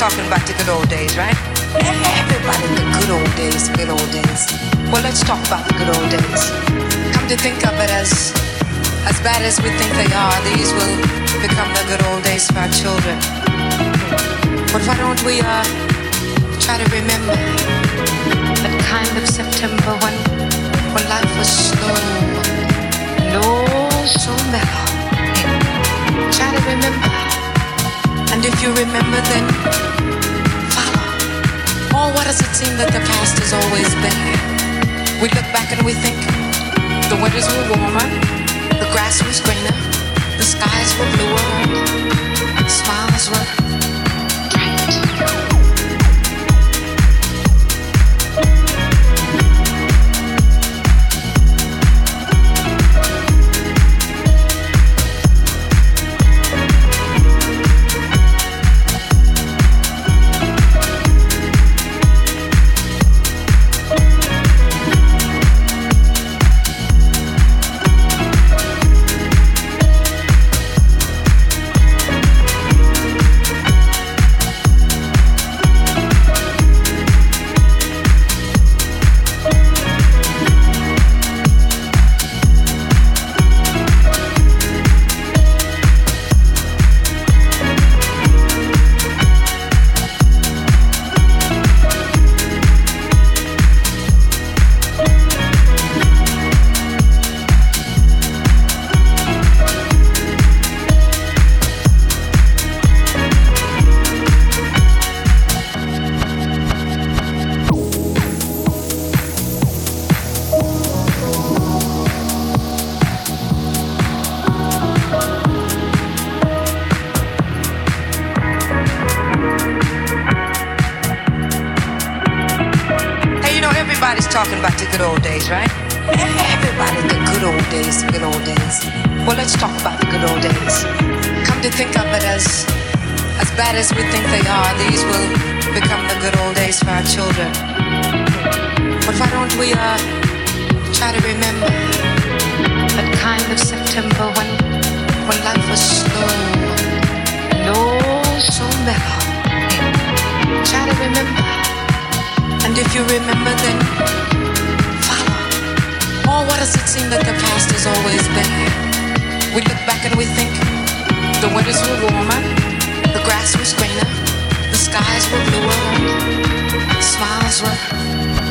talking about the good old days, right? Everybody the good old days, good old days. Well, let's talk about the good old days. Come to think of it as as bad as we think they are, these will become the good old days for our children. But why don't we uh, try to remember that kind of September when when life was slow, and oh so mellow. Try to remember and if you remember, then follow. Oh, what does it seem that the past has always been? We look back and we think the winters were warmer, the grass was greener, the skies were bluer, smiles were old days. Well, let's talk about the good old days. Come to think of it as as bad as we think they are, these will become the good old days for our children. But why don't we uh try to remember that kind of September when when life was slow, low, so mellow. Try to remember. And if you remember, then. Oh, what does it seem that the past has always been? We look back and we think the winters were warmer, the grass was greener, the skies were bluer, smiles were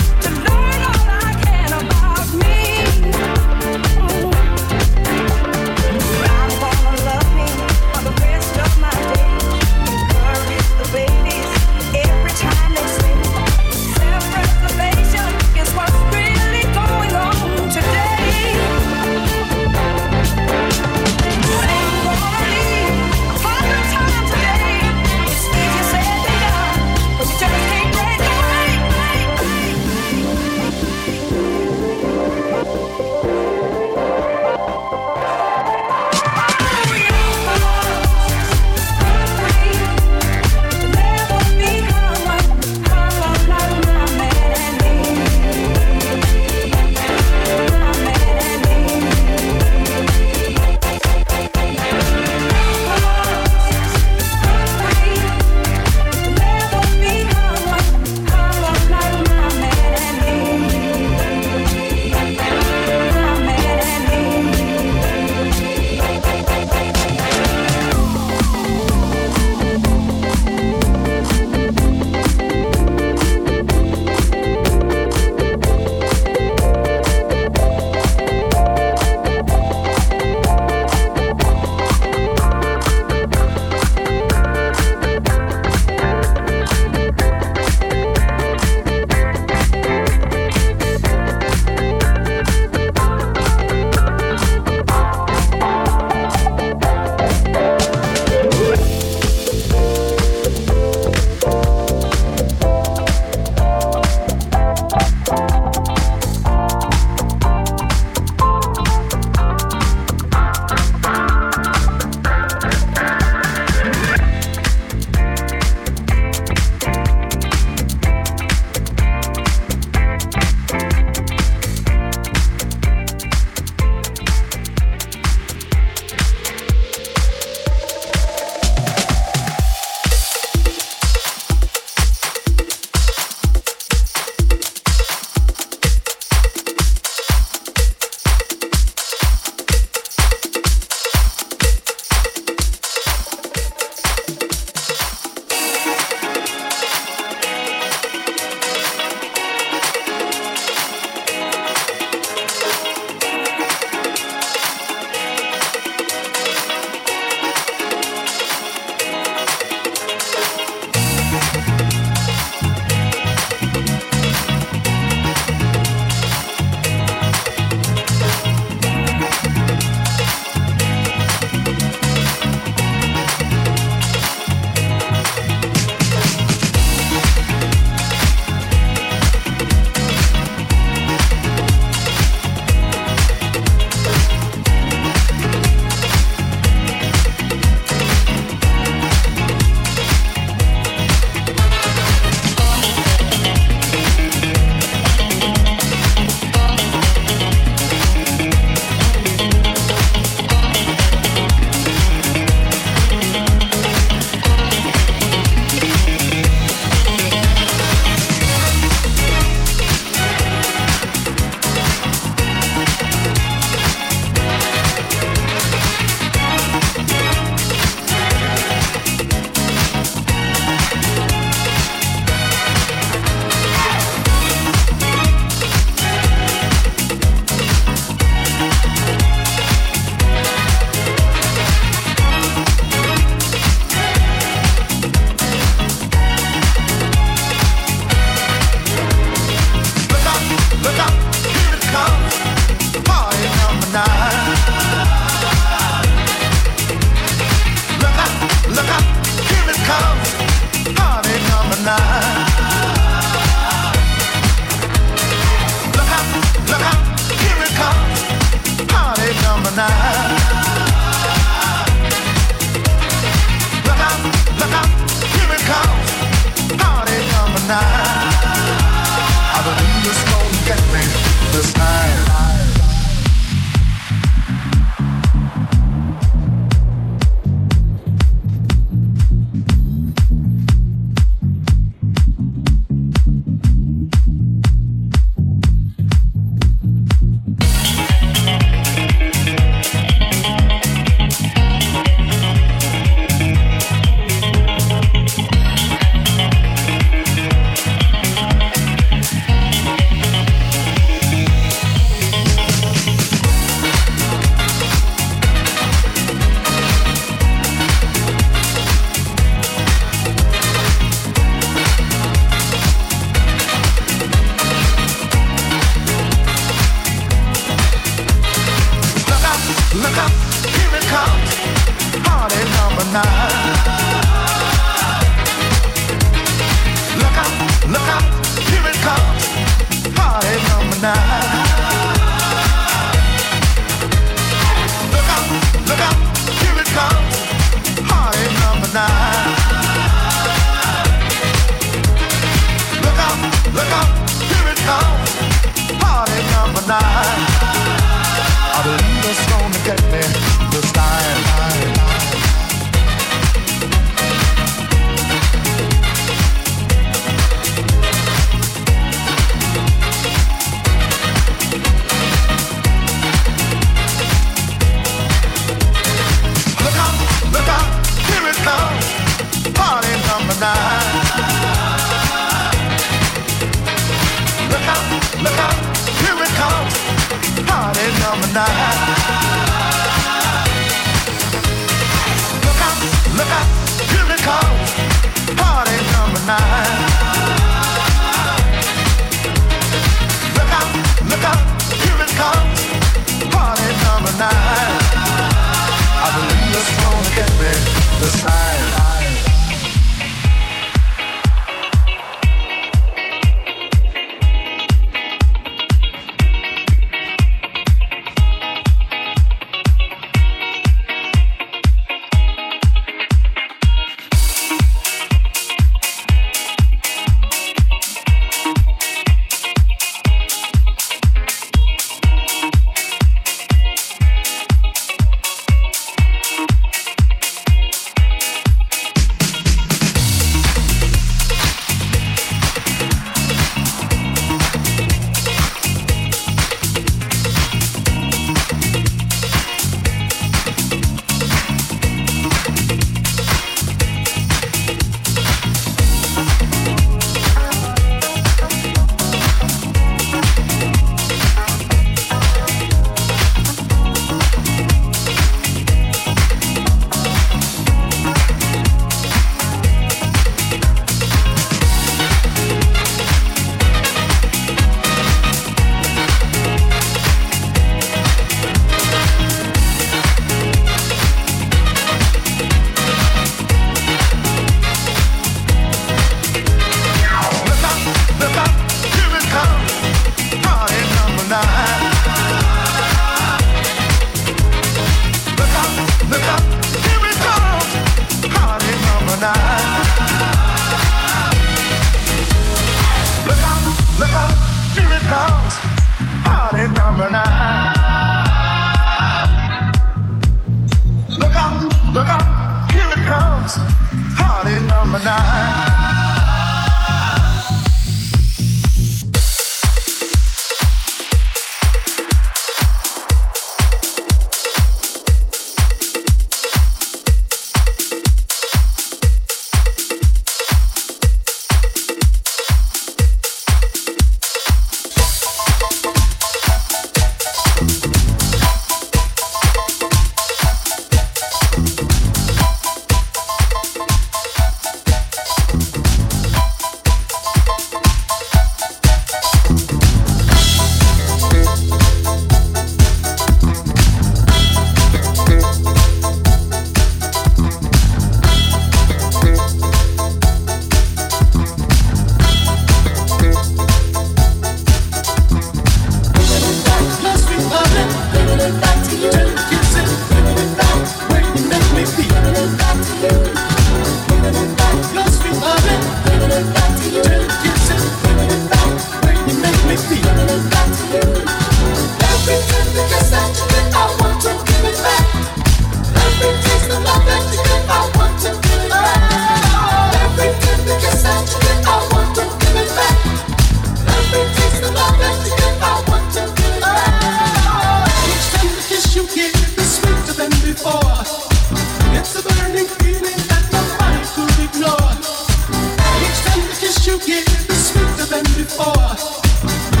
to get sweeter than before.